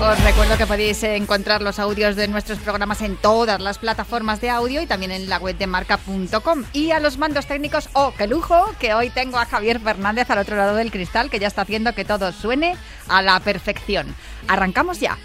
Os recuerdo que podéis encontrar los audios de nuestros programas en todas las plataformas de audio y también en la web de marca.com. Y a los mandos técnicos, oh, qué lujo, que hoy tengo a Javier Fernández al otro lado del cristal, que ya está haciendo que todo suene a la perfección. Arrancamos ya.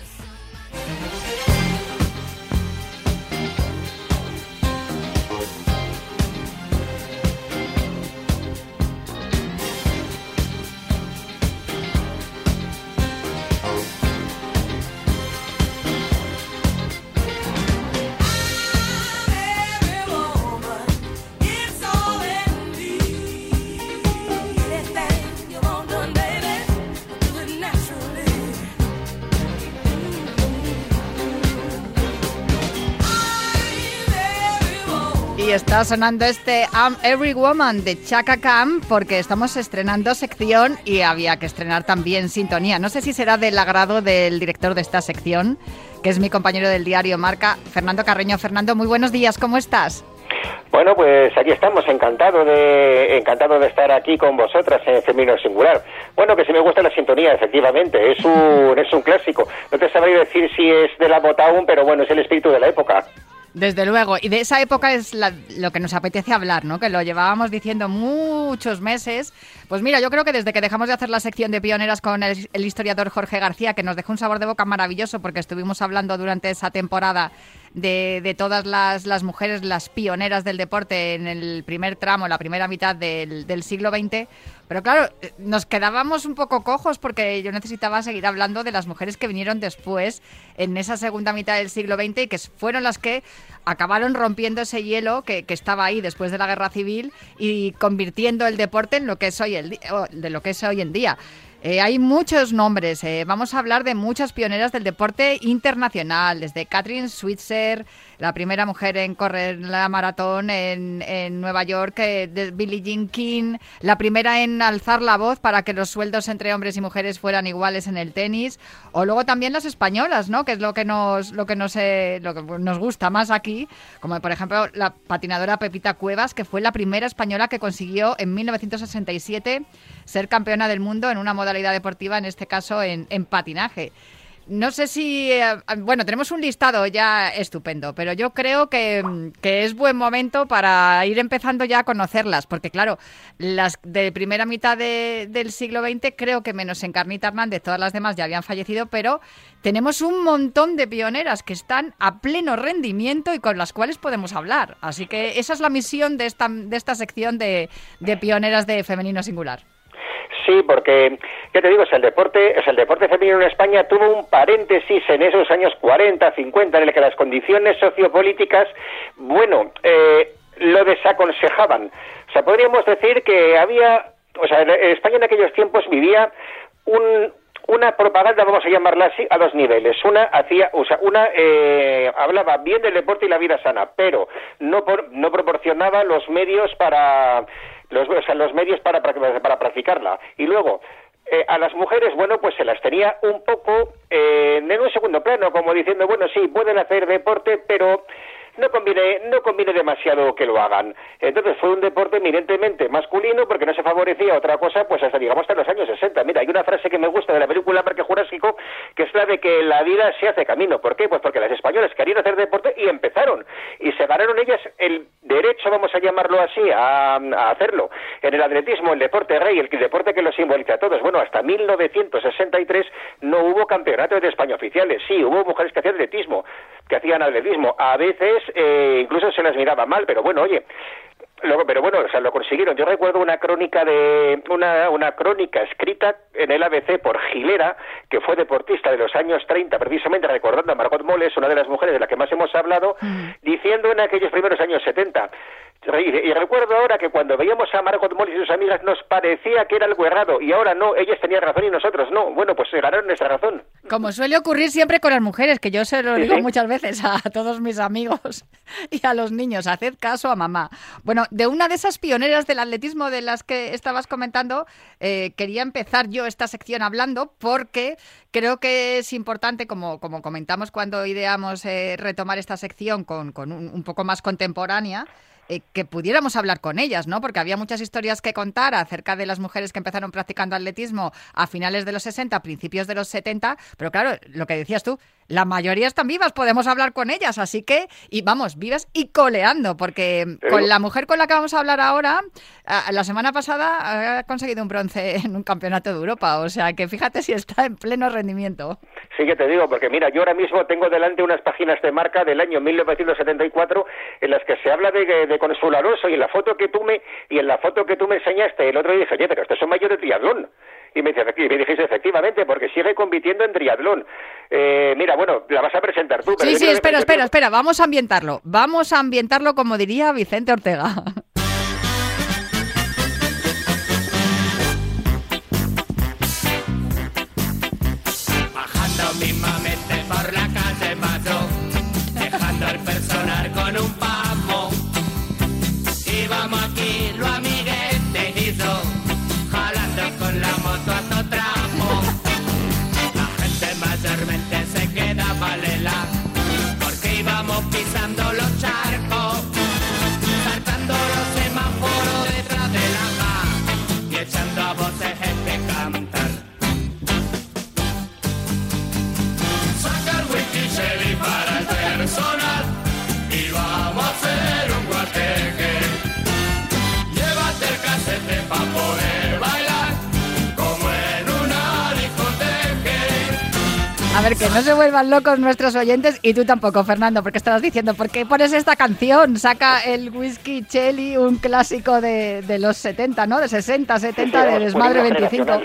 Está sonando este I'm Every Woman de Chaka Khan porque estamos estrenando sección y había que estrenar también sintonía. No sé si será del agrado del director de esta sección, que es mi compañero del diario Marca, Fernando Carreño. Fernando, muy buenos días, ¿cómo estás? Bueno, pues aquí estamos, encantado de encantado de estar aquí con vosotras en Femenino Singular. Bueno, que si me gusta la sintonía, efectivamente, es un, es un clásico. No te sabría decir si es de la Motown, pero bueno, es el espíritu de la época. Desde luego, y de esa época es lo que nos apetece hablar, ¿no? Que lo llevábamos diciendo muchos meses. Pues mira, yo creo que desde que dejamos de hacer la sección de pioneras con el, el historiador Jorge García, que nos dejó un sabor de boca maravilloso porque estuvimos hablando durante esa temporada de, todas las, las, mujeres, las pioneras del deporte en el primer tramo, la primera mitad del, del siglo XX. Pero claro, eh, nos quedábamos un poco cojos porque yo necesitaba seguir hablando de las mujeres que vinieron después en esa segunda mitad del siglo XX y que fueron las que acabaron rompiendo ese hielo que, que estaba ahí después de la guerra civil y convirtiendo el deporte en lo que es hoy el de lo que es hoy en día. Eh, hay muchos nombres. Eh, vamos a hablar de muchas pioneras del deporte internacional, desde Catherine Switzer, la primera mujer en correr la maratón en, Nueva York, eh, de Billie Jean King, la primera en alzar la voz para que los sueldos entre hombres y mujeres fueran iguales en el tenis, o luego también las españolas, ¿no? Que es lo que nos lo que nos lo que nos gusta más aquí, como por ejemplo la patinadora Pepita Cuevas, que fue la primera española que consiguió en 1967 ser campeona del mundo en una modalidad deportiva, en este caso en, patinaje. No sé si, eh, bueno, tenemos un listado ya estupendo, pero yo creo que, es buen momento para ir empezando ya a conocerlas, porque claro, las de primera mitad del siglo XX, creo que menos Encarnita Hernández, todas las demás ya habían fallecido, pero tenemos un montón de pioneras que están a pleno rendimiento y con las cuales podemos hablar. Así que esa es la misión de esta, de esta sección de, de pioneras de femenino singular. Sí, porque, ¿qué te digo? Es el deporte, es el deporte femenino en España tuvo un paréntesis en esos años 40, 50, en el que las condiciones sociopolíticas, bueno, eh, lo desaconsejaban. O sea, podríamos decir que había, o sea, España en aquellos tiempos vivía un, una propaganda, vamos a llamarla así, a dos niveles. Una hacía, o sea, una eh, hablaba bien del deporte y la vida sana, pero no, no proporcionaba los medios para los, los medios para, para, practicarla. Y luego, eh, a las mujeres, bueno, pues se las tenía un poco eh, en un segundo plano, como diciendo, bueno, sí, pueden hacer deporte, pero no conviene, no conviene demasiado que lo hagan. Entonces fue un deporte eminentemente masculino porque no se favorecía otra cosa, pues hasta digamos hasta los años 60. Mira, hay una frase que me gusta de la película Parque Jurásico, que es la de que la vida se hace camino. ¿Por qué? Pues porque las españolas querían hacer deporte y empezaron. Y se ganaron ellas el derecho, vamos a llamarlo así, a, hacerlo. En el atletismo, el deporte rey, el deporte que lo simboliza a todos. Bueno, hasta 1963 no hubo campeonatos de España oficiales. Sí, hubo mujeres que hacían atletismo, que hacían atletismo. A veces eh, incluso se las miraba mal, pero bueno, oye, pero bueno, o sea, lo consiguieron. Yo recuerdo una crónica de una, una crónica escrita en el ABC por Gilera, que fue deportista de los años 30, precisamente recordando a Margot Moles, una de las mujeres de las que más hemos hablado, mm. diciendo en aquellos primeros años 70, y recuerdo ahora que cuando veíamos a Margot Moles y sus amigas nos parecía que era algo errado y ahora no, ellas tenían razón y nosotros no. Bueno, pues se ganaron nuestra razón. Como suele ocurrir siempre con las mujeres, que yo se lo digo muchas veces a todos mis amigos y a los niños, haced caso a mamá. Bueno, de una de esas pioneras del atletismo de las que estabas comentando, eh, quería empezar yo esta sección hablando porque creo que es importante, como, como comentamos cuando ideamos eh, retomar esta sección con, con un poco más contemporánea, eh, que pudiéramos hablar con ellas, ¿no? Porque había muchas historias que contar acerca de las mujeres que empezaron practicando atletismo a finales de los 60, principios de los 70, pero claro, lo que decías tú, la mayoría están vivas, podemos hablar con ellas, así que, y vamos, vivas y coleando, porque con la mujer con la que vamos a hablar ahora, la semana pasada ha conseguido un bronce en un campeonato de Europa, o sea que fíjate si está en pleno rendimiento. Sí que te digo, porque mira, yo ahora mismo tengo delante unas páginas de marca del año 1974 en las que se habla de, de Consuelo Alonso y en la foto que tú me y en la foto que tú me enseñaste el otro día dije, oye, pero estos son mayores de triatlón. Y me, dice, me dijiste, efectivamente, porque sigue compitiendo en triatlón. Eh, mira, bueno, la vas a presentar tú. Pero sí, sí, espera, espera, espera, vamos a ambientarlo. Vamos a ambientarlo como diría Vicente Ortega. Bajando mismamente por la calle Mayo, dejando el personal con un ver, que no se vuelvan locos nuestros oyentes y tú tampoco, Fernando, porque estabas diciendo, ¿por qué pones esta canción? Saca el Whisky Chelly, un clásico de, de los 70, ¿no? De 60, 70, de Desmadre 25.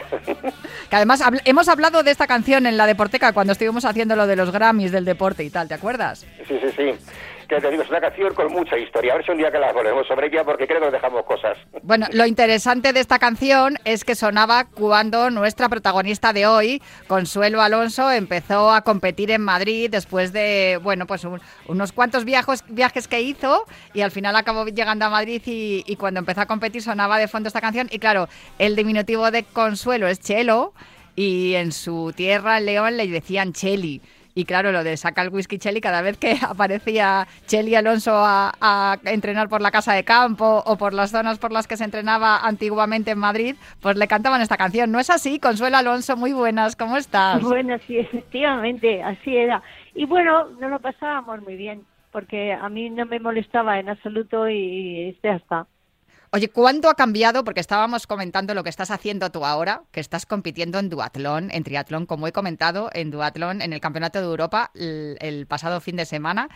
Que además hemos hablado de esta canción en la Deporteca cuando estuvimos haciendo lo de los Grammys del deporte y tal, ¿te acuerdas? Sí, sí, sí que te digo, es una canción con mucha historia. A ver si un día que la volvemos sobre ella, porque creo que dejamos cosas. Bueno, lo interesante de esta canción es que sonaba cuando nuestra protagonista de hoy, Consuelo Alonso, empezó a competir en Madrid después de, bueno, pues unos cuantos viajes, viajes que hizo y al final acabó llegando a Madrid y, y cuando empezó a competir sonaba de fondo esta canción. Y claro, el diminutivo de Consuelo es Chelo y en su tierra, en León, le decían Cheli. Y claro, lo de sacar el whisky Chelly, cada vez que aparecía Chelly Alonso a, entrenar por la casa de campo o por las zonas por las que se entrenaba antiguamente en Madrid, pues le cantaban esta canción. ¿No es así? Consuelo Alonso, muy buenas, ¿cómo estás? Buenas, sí, efectivamente, así era. Y bueno, no lo pasábamos muy bien, porque a mí no me molestaba en absoluto y este hasta. Oye, ¿cuánto ha cambiado? Porque estábamos comentando lo que estás haciendo tú ahora, que estás compitiendo en duatlón, en triatlón, como he comentado, en duatlón, en el Campeonato de Europa el, pasado fin de semana.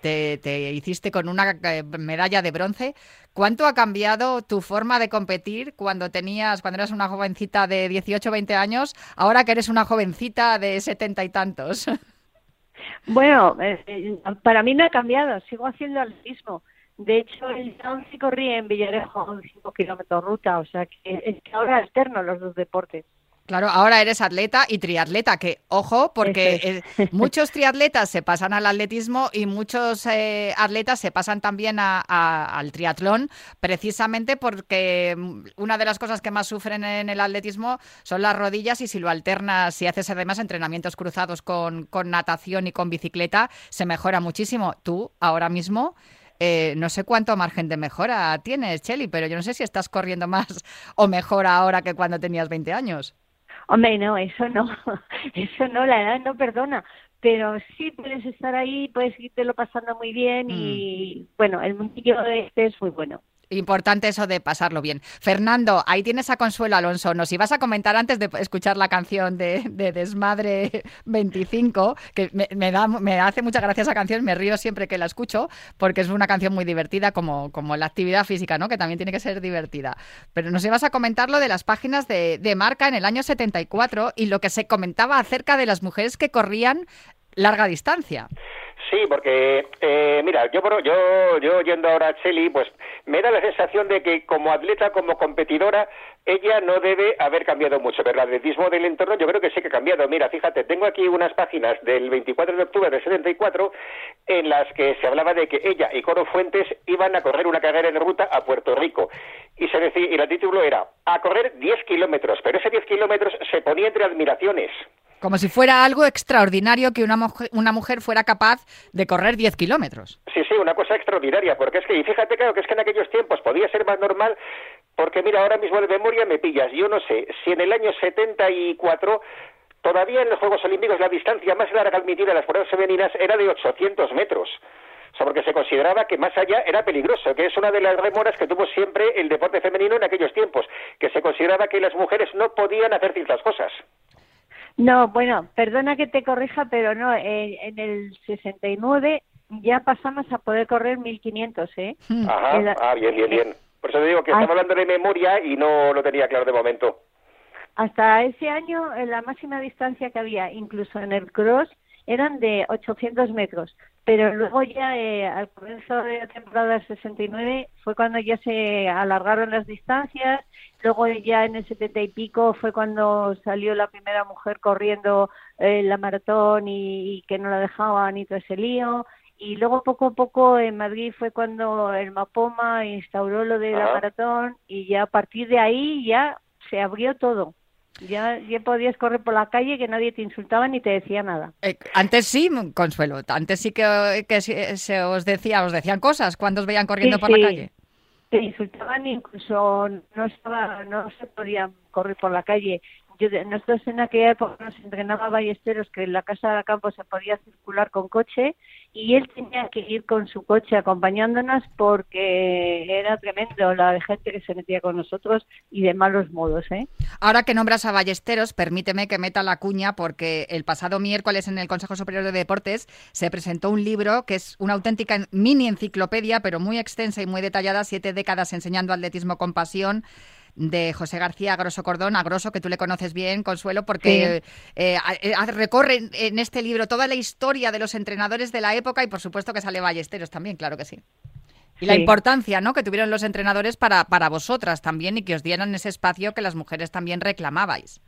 Te, hiciste con una eh, medalla de bronce. ¿Cuánto ha cambiado tu forma de competir cuando tenías, cuando eras una jovencita de 18 o 20 años, ahora que eres una jovencita de setenta y tantos? Bueno, eh, eh, para mí no ha cambiado, sigo haciendo el mismo de hecho, el se corría en Villarejo 5 kilómetros ruta, o sea que, es que ahora alterno los dos deportes. Claro, ahora eres atleta y triatleta, que ojo, porque muchos triatletas se pasan al atletismo y muchos eh, atletas se pasan también al triatlón, precisamente porque una de las cosas que más sufren en el atletismo son las rodillas y si lo alternas, si haces además entrenamientos cruzados con, con natación y con bicicleta, se mejora muchísimo. Tú ahora mismo eh, no sé cuánto margen de mejora tienes, Cheli, pero yo no sé si estás corriendo más o mejor ahora que cuando tenías 20 años. Hombre, no, eso no, eso no, la edad no perdona, pero sí puedes estar ahí, puedes irte lo pasando muy bien y mm. bueno, el mundillo este es muy bueno. Importante eso de pasarlo bien. Fernando, ahí tienes a Consuelo Alonso. Nos ibas a comentar antes de escuchar la canción de, Desmadre 25, que me, da, me hace mucha gracia esa canción, me río siempre que la escucho, porque es una canción muy divertida, como, como la actividad física, ¿no? que también tiene que ser divertida. Pero nos ibas a comentar lo de las páginas de, de marca en el año 74 y lo que se comentaba acerca de las mujeres que corrían larga distancia. Sí, porque, eh, mira, yo, yo, yo yendo ahora a Cheli, pues me da la sensación de que como atleta, como competidora, ella no debe haber cambiado mucho, pero el atletismo del entorno yo creo que sí que ha cambiado. Mira, fíjate, tengo aquí unas páginas del 24 de octubre del 74 en las que se hablaba de que ella y Coro Fuentes iban a correr una carrera en ruta a Puerto Rico. Y, se decía, y el título era a correr 10 kilómetros, pero ese 10 kilómetros se ponía entre admiraciones. Como si fuera algo extraordinario que una mujer, una mujer fuera capaz de correr 10 kilómetros. Sí, sí, una cosa extraordinaria, porque es que, y fíjate, claro, que es que en aquellos tiempos podía ser más normal, porque mira, ahora mismo de memoria me pillas, yo no sé, si en el año 74 todavía en los Juegos Olímpicos la distancia más larga admitida en las pruebas femeninas era de 800 metros. O sea, porque se consideraba que más allá era peligroso, que es una de las remoras que tuvo siempre el deporte femenino en aquellos tiempos, que se consideraba que las mujeres no podían hacer ciertas cosas. No, bueno, perdona que te corrija, pero no, en el 69 ya pasamos a poder correr 1500, ¿eh? Hmm. Ajá, ah, bien, bien, bien. Por eso te digo que estaba hablando de memoria y no lo tenía claro de momento. Hasta ese año, la máxima distancia que había, incluso en el cross, eran de 800 metros, pero luego ya eh, al comienzo de la temporada 69 fue cuando ya se alargaron las distancias, luego ya en el 70 y pico fue cuando salió la primera mujer corriendo eh, la maratón y, que no la dejaban y todo ese lío, y luego poco a poco en Madrid fue cuando el Mapoma instauró lo de la maratón y ya a partir de ahí ya se abrió todo. Ya, ya podías correr por la calle que nadie te insultaba ni te decía nada. Eh, antes sí, Consuelo, antes sí que, que se, os decía, os decían cosas cuando os veían corriendo por la calle. Te insultaban incluso no estaba, no se podía correr por la calle yo, nosotros en aquella época nos entrenaba ballesteros que en la casa de campo se podía circular con coche y él tenía que ir con su coche acompañándonos porque era tremendo la gente que se metía con nosotros y de malos modos. ¿eh? Ahora que nombras a ballesteros, permíteme que meta la cuña porque el pasado miércoles en el Consejo Superior de Deportes se presentó un libro que es una auténtica mini enciclopedia, pero muy extensa y muy detallada, siete décadas enseñando atletismo con pasión de José García Grosso Cordón, a Grosso, que tú le conoces bien, Consuelo, porque eh, eh, recorre en este libro toda la historia de los entrenadores de la época y por supuesto que sale Ballesteros también, claro que sí. Y la importancia ¿no? que tuvieron los entrenadores para, para vosotras también y que os dieran ese espacio que las mujeres también reclamabais.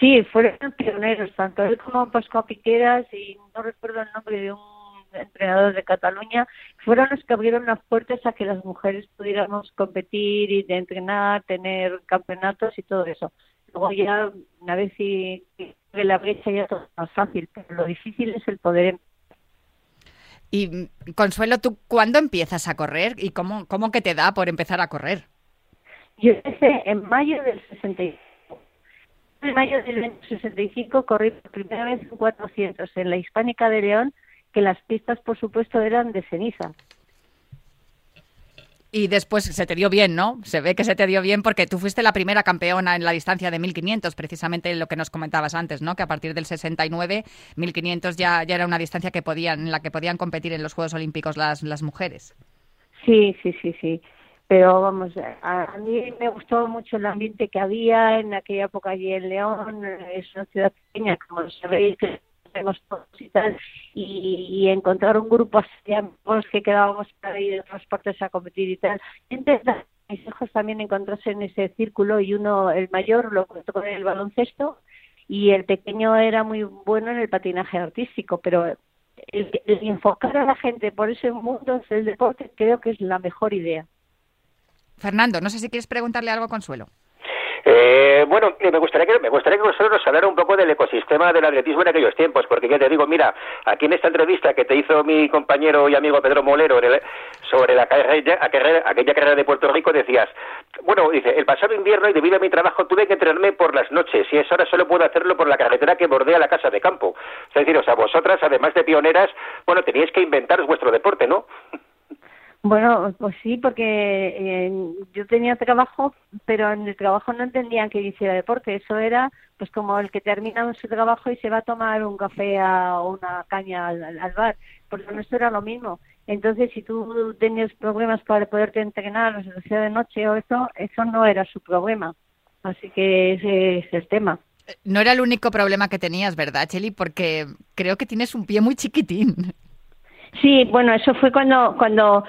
Sí, fueron pioneros, tanto él como Pascual Piqueras, y no recuerdo el nombre de un entrenadores de Cataluña, fueron los que abrieron las puertas a que las mujeres pudiéramos competir y de entrenar, tener campeonatos y todo eso. Luego ya, una vez y, la brecha ya todo es más fácil, pero lo difícil es el poder. Y Consuelo, ¿tú cuándo empiezas a correr y cómo, cómo que te da por empezar a correr? Yo empecé en mayo del 65. En mayo del 65 corrí por primera vez en 400 en la Hispánica de León que las pistas, por supuesto, eran de ceniza. Y después se te dio bien, ¿no? Se ve que se te dio bien porque tú fuiste la primera campeona en la distancia de 1500, precisamente lo que nos comentabas antes, ¿no? Que a partir del 69, 1500 ya, ya era una distancia que podían, en la que podían competir en los Juegos Olímpicos las, las mujeres. Sí, sí, sí, sí. Pero vamos, a, mí me gustó mucho el ambiente que había en aquella época allí en León. Es una ciudad pequeña, como sabéis, que todos y tal, y, encontrar un grupo así de que quedábamos para ir de otras partes a competir y tal. Mis hijos también encontrarse en ese círculo y uno, el mayor, lo contó con el baloncesto y el pequeño era muy bueno en el patinaje artístico, pero el, el enfocar a la gente por ese mundo del deporte creo que es la mejor idea. Fernando, no sé si quieres preguntarle algo a Consuelo. Eh, bueno, me gustaría que me gustaría que vosotros nos hablara un poco del ecosistema del atletismo en aquellos tiempos, porque ya te digo, mira, aquí en esta entrevista que te hizo mi compañero y amigo Pedro Molero sobre la carrera, aquella carrera de Puerto Rico, decías, bueno, dice, el pasado invierno y debido a mi trabajo tuve que entrenarme por las noches y eso ahora solo puedo hacerlo por la carretera que bordea la casa de campo. Es decir, o sea, vosotras, además de pioneras, bueno, teníais que inventaros vuestro deporte, ¿no? Bueno, pues sí, porque eh, yo tenía trabajo, pero en el trabajo no entendían que hiciera deporte. Eso era pues como el que termina su trabajo y se va a tomar un café o una caña al, bar. Porque nuestro era lo mismo. Entonces, si tú tenías problemas para poderte entrenar, o sea, de noche o eso, eso no era su problema. Así que ese es el tema. No era el único problema que tenías, ¿verdad, Cheli? Porque creo que tienes un pie muy chiquitín. Sí, bueno, eso fue cuando cuando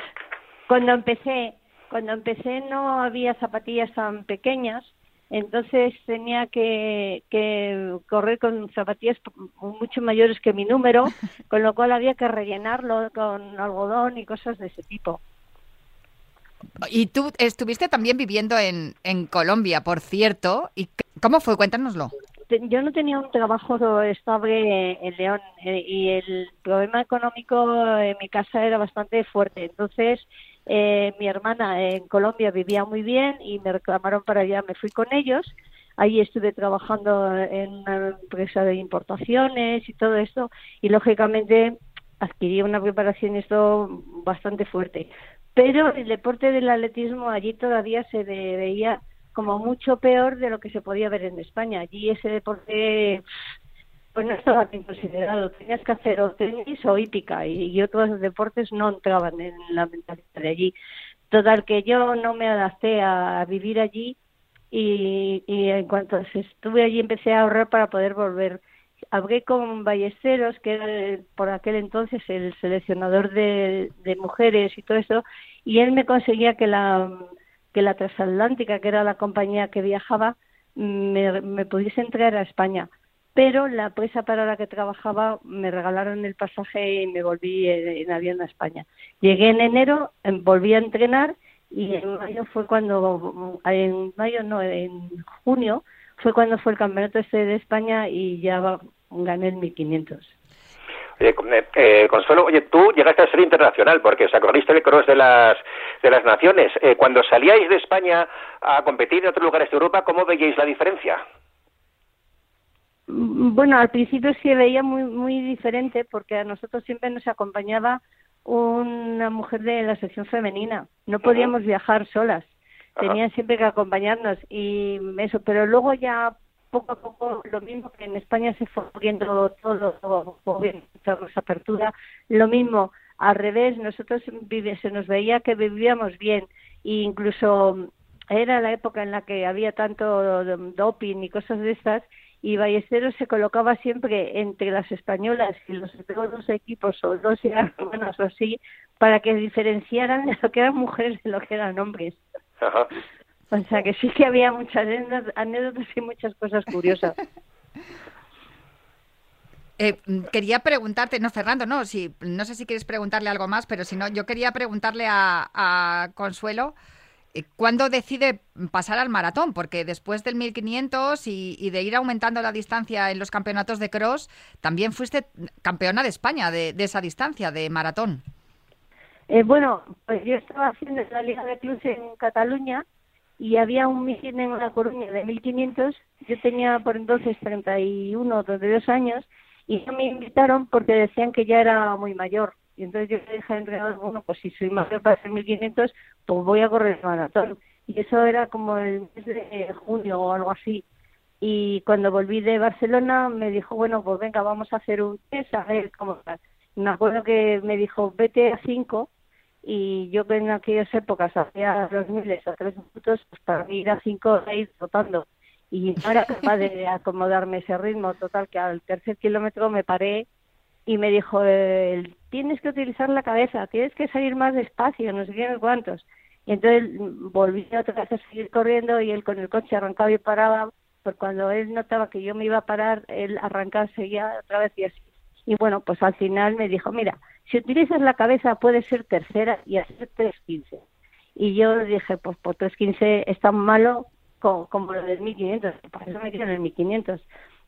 cuando empecé, cuando empecé no había zapatillas tan pequeñas, entonces tenía que, que correr con zapatillas mucho mayores que mi número, con lo cual había que rellenarlo con algodón y cosas de ese tipo. Y tú estuviste también viviendo en, en Colombia, por cierto. ¿Y cómo fue? Cuéntanoslo. Yo no tenía un trabajo estable en León eh, y el problema económico en mi casa era bastante fuerte. Entonces, eh, mi hermana en Colombia vivía muy bien y me reclamaron para allá, me fui con ellos. Ahí estuve trabajando en una empresa de importaciones y todo esto y lógicamente adquirí una preparación esto bastante fuerte. Pero el deporte del atletismo allí todavía se veía como mucho peor de lo que se podía ver en España. Allí ese deporte pues no estaba bien considerado. Tenías que hacer o tenis o hípica y, otros deportes no entraban en la mentalidad de allí. Total, que yo no me adapté a vivir allí y, en cuanto estuve allí empecé a ahorrar para poder volver. Hablé con Ballesteros, que era por aquel entonces el seleccionador de, mujeres y todo eso, y él me conseguía que la, que la transatlántica, que era la compañía que viajaba, me, me pudiese entrar a España pero la empresa para la que trabajaba me regalaron el pasaje y me volví en, avión a España. Llegué en enero, em, volví a entrenar y en mayo fue cuando, en mayo no, en junio fue cuando fue el campeonato este de España y ya gané el 1500. Eh, eh, Consuelo, oye, tú llegaste a ser internacional porque os acorriste el cross de las, de las naciones. Eh, cuando salíais de España a competir en otros lugares de Europa, ¿cómo veíais la diferencia? Bueno, al principio sí veía muy, muy diferente porque a nosotros siempre nos acompañaba una mujer de la sección femenina. No podíamos viajar solas, tenían siempre que acompañarnos y eso, pero luego ya poco a poco lo mismo que en España se fue abriendo todo, todo bien, apertura, lo mismo al revés, nosotros vive, se nos veía que vivíamos bien e incluso era la época en la que había tanto doping y cosas de estas y Ballesteros se colocaba siempre entre las españolas y los dos equipos o dos hermanas o así para que diferenciaran de lo que eran mujeres de lo que eran hombres. O sea que sí que había muchas anécdotas y muchas cosas curiosas. Eh, quería preguntarte, no Fernando, no, si, no sé si quieres preguntarle algo más, pero si no, yo quería preguntarle a, a Consuelo eh, ¿Cuándo decide pasar al maratón? Porque después del 1500 y, de ir aumentando la distancia en los campeonatos de cross, también fuiste campeona de España de, esa distancia, de maratón. Eh, bueno, pues yo estaba haciendo la Liga de Clubes en Cataluña y había un mitin en La Coruña de 1500. Yo tenía por entonces 31 o 32 años y me invitaron porque decían que ya era muy mayor y entonces yo le dije al entrenador, bueno, pues si soy mayor para hacer 1500, pues voy a correr el maratón. Y eso era como el mes de junio o algo así. Y cuando volví de Barcelona me dijo, bueno, pues venga, vamos a hacer un test a ver cómo está. Me acuerdo que me dijo, vete a 5 y yo en aquellas épocas hacía los miles a 3 minutos, pues para ir a 5 a ir trotando. Y no era capaz de acomodarme ese ritmo total, que al tercer kilómetro me paré y me dijo, tienes que utilizar la cabeza, tienes que salir más despacio, no sé qué, cuántos. Y entonces volví otra vez a seguir corriendo y él con el coche arrancaba y paraba, pues cuando él notaba que yo me iba a parar, él arrancaba, seguía otra vez y así. Y bueno, pues al final me dijo, mira, si utilizas la cabeza puedes ser tercera y hacer 3.15. Y yo dije, pues por 3.15 es tan malo como, como lo del 1.500, por eso me en el 1.500.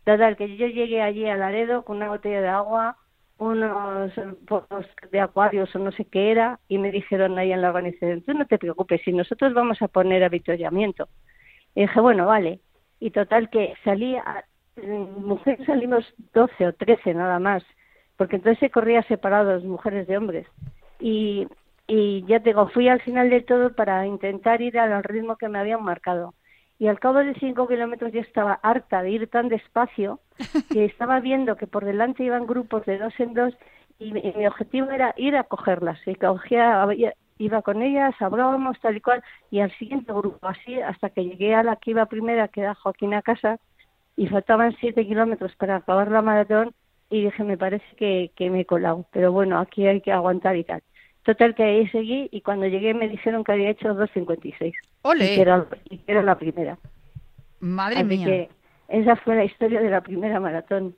Total, que yo llegué allí a Laredo con una botella de agua, unos pozos de acuarios o no sé qué era, y me dijeron ahí en la organización, tú no te preocupes, si nosotros vamos a poner avituallamiento. Y dije, bueno, vale. Y total que salí, a, mujeres salimos 12 o 13 nada más, porque entonces se corría separados mujeres de hombres. Y, y ya te digo, fui al final de todo para intentar ir al ritmo que me habían marcado. Y al cabo de cinco kilómetros ya estaba harta de ir tan despacio que estaba viendo que por delante iban grupos de dos en dos y mi, objetivo era ir a cogerlas. Y cogía, iba con ellas, hablábamos tal y cual, y al siguiente grupo, así hasta que llegué a la que iba primera, que era Joaquín a casa, y faltaban siete kilómetros para acabar la maratón, y dije, me parece que, que me he colado, pero bueno, aquí hay que aguantar y tal. Total que ahí seguí y cuando llegué me dijeron que había hecho 2.56. ¡Ole! Y que era, y era la primera. Madre mía. Que esa fue la historia de la primera maratón.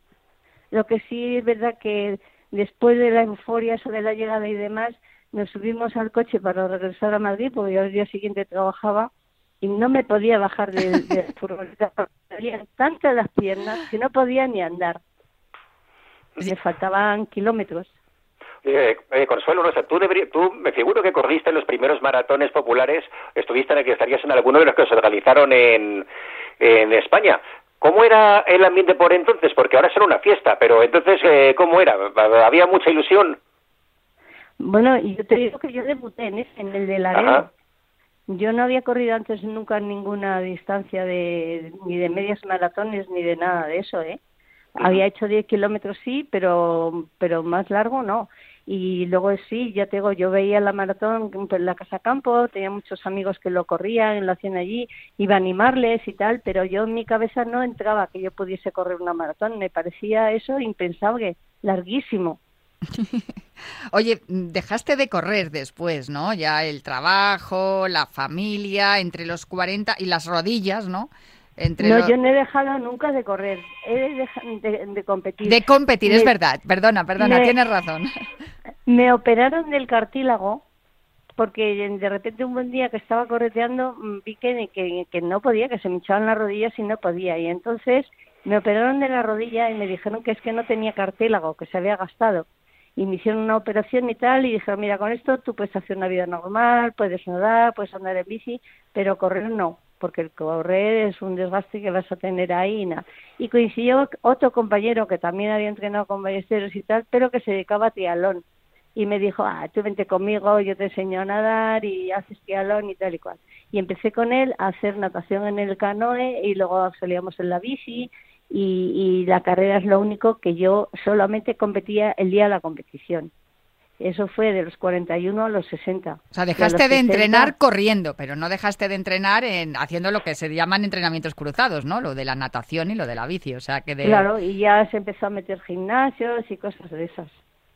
Lo que sí es verdad que después de la euforia sobre la llegada y demás, nos subimos al coche para regresar a Madrid, porque yo al día siguiente trabajaba y no me podía bajar de, de la furgoneta porque tantas las piernas que no podía ni andar. Me faltaban kilómetros. Eh, eh, Consuelo, no, tú, tú me figuro que corriste en los primeros maratones populares, estuviste en el que estarías en alguno de los que se organizaron en, en España. ¿Cómo era el ambiente por entonces? Porque ahora será una fiesta, pero entonces, eh, ¿cómo era? ¿Había mucha ilusión? Bueno, y yo te digo que yo debuté en, ese, en el de la arena. Yo no había corrido antes nunca ninguna distancia de ni de medias maratones ni de nada de eso, ¿eh? Había hecho 10 kilómetros sí, pero pero más largo no y luego sí, ya te digo, yo veía la maratón en la Casa Campo, tenía muchos amigos que lo corrían, lo hacían allí, iba a animarles y tal, pero yo en mi cabeza no entraba que yo pudiese correr una maratón, me parecía eso impensable, larguísimo. Oye, dejaste de correr después, ¿no? Ya el trabajo, la familia, entre los 40 y las rodillas, ¿no? No, yo no he dejado nunca de correr, he de, de, competir. De competir, es verdad. Perdona, perdona, tienes razón. Me operaron del cartílago porque de repente un buen día que estaba correteando mm, vi que, que, no podía, que se me hinchaban las rodillas y no podía. Y entonces me operaron de la rodilla y me dijeron que es que no tenía cartílago, que se había gastado. Y me hicieron una operación y tal y dijeron, mira, con esto tú puedes hacer una vida normal, puedes nadar, puedes andar en bici, pero correr no porque el correr es un desgaste que vas a tener ahí. Y coincidió otro compañero que también había entrenado con ballesteros y tal, pero que se dedicaba a trialón. Y me dijo, ah, tú vente conmigo, yo te enseño a nadar y haces trialón y tal y cual. Y empecé con él a hacer natación en el canoe y luego salíamos en la bici y la carrera es lo único que yo solamente competía el día de la competición. Eso fue de los 41 a los 60. O sea, dejaste de, entrenar corriendo, pero no dejaste de entrenar en haciendo lo que se llaman entrenamientos cruzados, ¿no? Lo de la natación y lo de la bici, o sea que de... Claro, y ya se empezó a meter gimnasios y cosas de esas.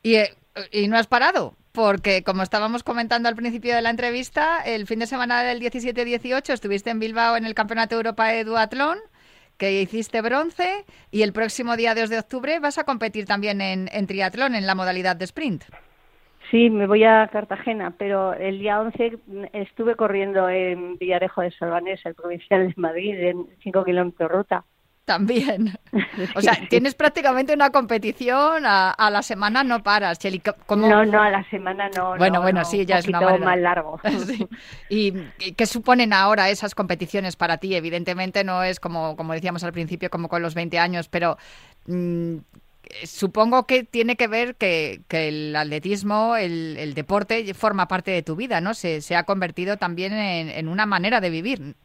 Y, eh, y no has parado, porque como estábamos comentando al principio de la entrevista, el fin de semana del 17-18 estuviste en Bilbao en el Campeonato Europa de Duatlón, que hiciste bronce, y el próximo día 2 de octubre vas a competir también en, en triatlón en la modalidad de sprint. Sí, me voy a Cartagena, pero el día 11 estuve corriendo en Villarejo de Salvanés, el provincial de Madrid, en 5 kilómetros ruta. También. O sea, tienes prácticamente una competición a, la semana, no paras, Cheli. No, no, a la semana no. Bueno, bueno, sí, ya es una manera. más largo. ¿Y qué suponen ahora esas competiciones para ti? Evidentemente no es como, como decíamos al principio, como con los 20 años, pero mm, supongo que tiene que ver que, el atletismo, el, deporte, forma parte de tu vida, ¿no? Se, se ha convertido también en, una manera de vivir.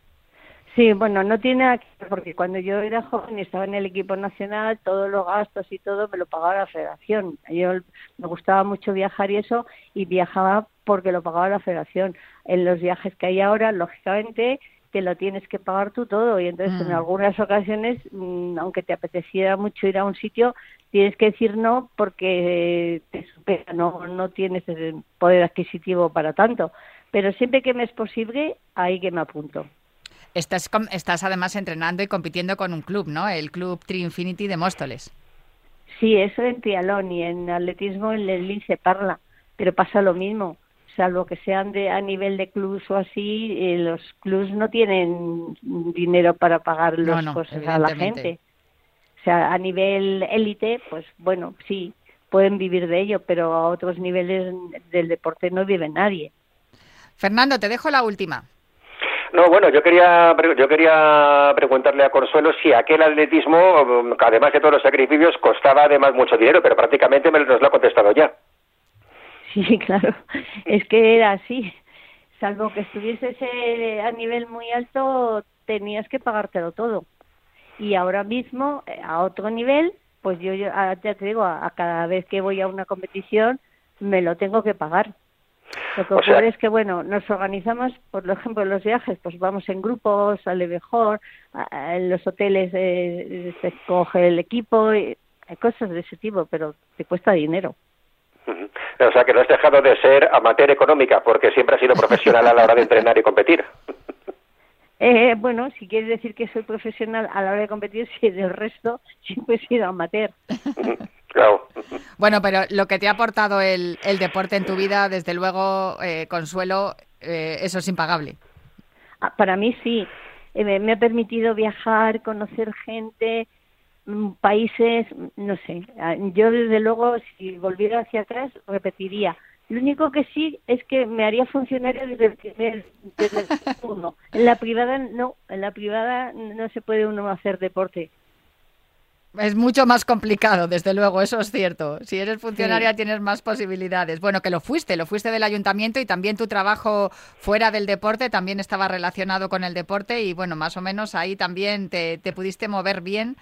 Sí, bueno, no tiene porque cuando yo era joven y estaba en el equipo nacional, todos los gastos y todo me lo pagaba la federación. Yo me gustaba mucho viajar y eso, y viajaba porque lo pagaba la federación. En los viajes que hay ahora, lógicamente, te lo tienes que pagar tú todo y entonces en mm. algunas ocasiones, mm, aunque te apeteciera mucho ir a un sitio, tienes que decir no porque te supera, no, no tienes el poder adquisitivo para tanto. pero siempre que me es posible, ahí que me apunto. Estás, estás además entrenando y compitiendo con un club, ¿no? El Club Tri Infinity de Móstoles. Sí, eso en trialón y en atletismo en el Lince Parla, pero pasa lo mismo. Salvo que sean de a nivel de clubs o así, eh, los clubs no tienen dinero para pagar los cosas a la gente. O sea, a nivel élite, pues bueno, sí, pueden vivir de ello, pero a otros niveles del deporte no vive nadie. Fernando, te dejo la última. No, bueno, yo quería, yo quería preguntarle a Consuelo si aquel atletismo, además de todos los sacrificios, costaba además mucho dinero, pero prácticamente me nos lo ha contestado ya. Sí, claro, es que era así. Salvo que estuvieses eh, a nivel muy alto, tenías que pagártelo todo. Y ahora mismo, eh, a otro nivel, pues yo, ya te digo, a cada vez que voy a una competición, me lo tengo que pagar. Lo que ocurre es que, bueno, nos organizamos, por ejemplo, en los viajes, pues vamos en grupos, sale mejor, en los hoteles eh, se escoge el equipo, y hay cosas de ese tipo, pero te cuesta dinero. O sea, que no has dejado de ser amateur económica, porque siempre has sido profesional a la hora de entrenar y competir. Eh, bueno, si quieres decir que soy profesional a la hora de competir, sí, del resto siempre he sido amateur. Bueno, pero lo que te ha aportado el, el deporte en tu vida, desde luego, eh, Consuelo, eh, eso es impagable. Ah, para mí sí. Eh, me ha permitido viajar, conocer gente, países, no sé. Ah, yo, desde luego, si volviera hacia atrás, repetiría. Lo único que sí es que me haría funcionario desde el primer, desde el En la privada no, en la privada no se puede uno hacer deporte. Es mucho más complicado, desde luego, eso es cierto. Si eres funcionaria tienes más posibilidades. Bueno, que lo fuiste, lo fuiste del ayuntamiento y también tu trabajo fuera del deporte también estaba relacionado con el deporte y bueno, más o menos ahí también te, te pudiste mover bien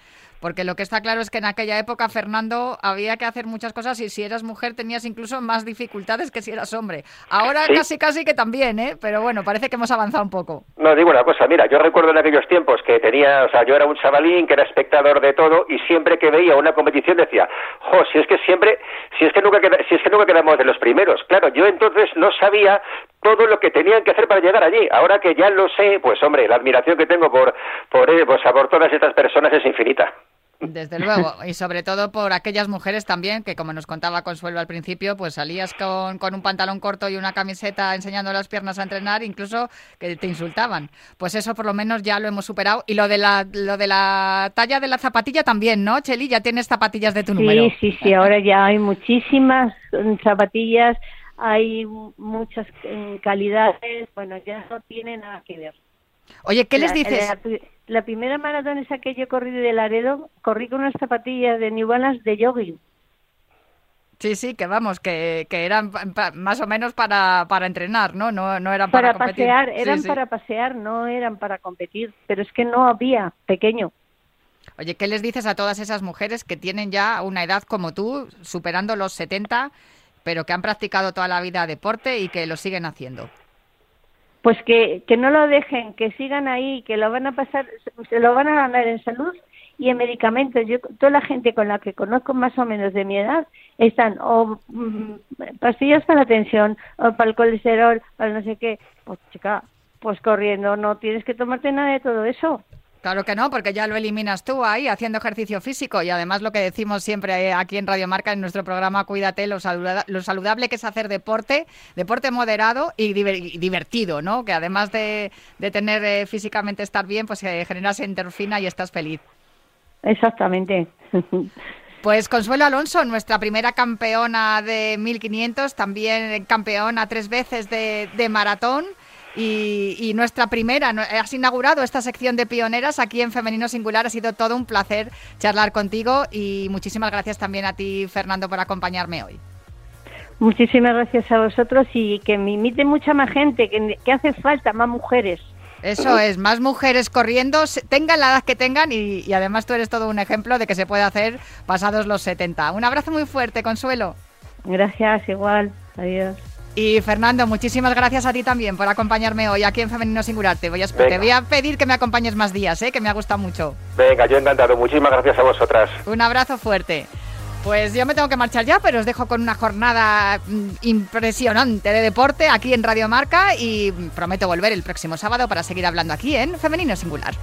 porque lo que está claro es que en aquella época, Fernando, había que hacer muchas cosas y si eras mujer tenías incluso más dificultades que si eras hombre. Ahora casi casi que también, ¿eh? Pero bueno, parece que hemos avanzado un poco. No, digo una cosa, mira, yo recuerdo en aquellos tiempos que tenía, o sea, yo era un chavalín que era espectador de todo y siempre que veía una competición decía, jo, si es que siempre, si es que nunca, si es que nunca quedamos de los primeros. Claro, yo entonces no sabía todo lo que tenían que hacer para llegar allí. Ahora que ya lo sé, pues hombre, la admiración que tengo por, por, eh, pues, por todas estas personas es infinita. Desde luego, y sobre todo por aquellas mujeres también, que como nos contaba Consuelo al principio, pues salías con, con, un pantalón corto y una camiseta enseñando las piernas a entrenar, incluso que te insultaban. Pues eso por lo menos ya lo hemos superado. Y lo de la, lo de la talla de la zapatilla también, ¿no, Cheli? Ya tienes zapatillas de tu número. Sí, sí, sí, ahora ya hay muchísimas zapatillas, hay muchas mm, calidades, bueno, ya no tiene nada que ver. Oye, ¿qué les dices? La, primera maratón esa que yo corrí de Laredo, corrí con unas zapatillas de New Balance de jogging. Sí, sí, que vamos, que, que eran más o menos para, para entrenar, ¿no? No, no eran para, para pasear, eran para pasear, no eran para competir, pero es que no había pequeño. Oye, ¿qué les dices a todas esas mujeres que tienen ya una edad como tú, superando los 70, pero que han practicado toda la vida deporte y que lo siguen haciendo? Pues que, que no lo dejen, que sigan ahí, que lo van a pasar, se lo van a ganar en salud y en medicamentos. Yo, toda la gente con la que conozco más o menos de mi edad están o mm, pastillas para la tensión, o para el colesterol, para no sé qué. Pues chica, pues corriendo, no tienes que tomarte nada de todo eso. Claro que no, porque ya lo eliminas tú ahí haciendo ejercicio físico y además lo que decimos siempre aquí en Radio Marca en nuestro programa Cuídate, lo, saludable que es hacer deporte, deporte moderado y, divertido, ¿no? Que además de, tener eh, físicamente estar bien, pues eh, generas endorfina y estás feliz. Exactamente. Pues Consuelo Alonso, nuestra primera campeona de 1500, también campeona tres veces de, de maratón. Y, nuestra primera, has inaugurado esta sección de pioneras aquí en Femenino Singular. Ha sido todo un placer charlar contigo y muchísimas gracias también a ti, Fernando, por acompañarme hoy. Muchísimas gracias a vosotros y que me imite mucha más gente, que, hace falta más mujeres. Eso es, más mujeres corriendo, tengan la edad que tengan y, y, además tú eres todo un ejemplo de que se puede hacer pasados los 70. Un abrazo muy fuerte, Consuelo. Gracias, igual. Adiós. Y Fernando, muchísimas gracias a ti también por acompañarme hoy aquí en Femenino Singular. Te voy a, te voy a pedir que me acompañes más días, ¿eh? que me ha gustado mucho. Venga, yo encantado. Muchísimas gracias a vosotras. Un abrazo fuerte. Pues yo me tengo que marchar ya, pero os dejo con una jornada mm, impresionante de deporte aquí en Radio Marca y prometo volver el próximo sábado para seguir hablando aquí en Femenino Singular.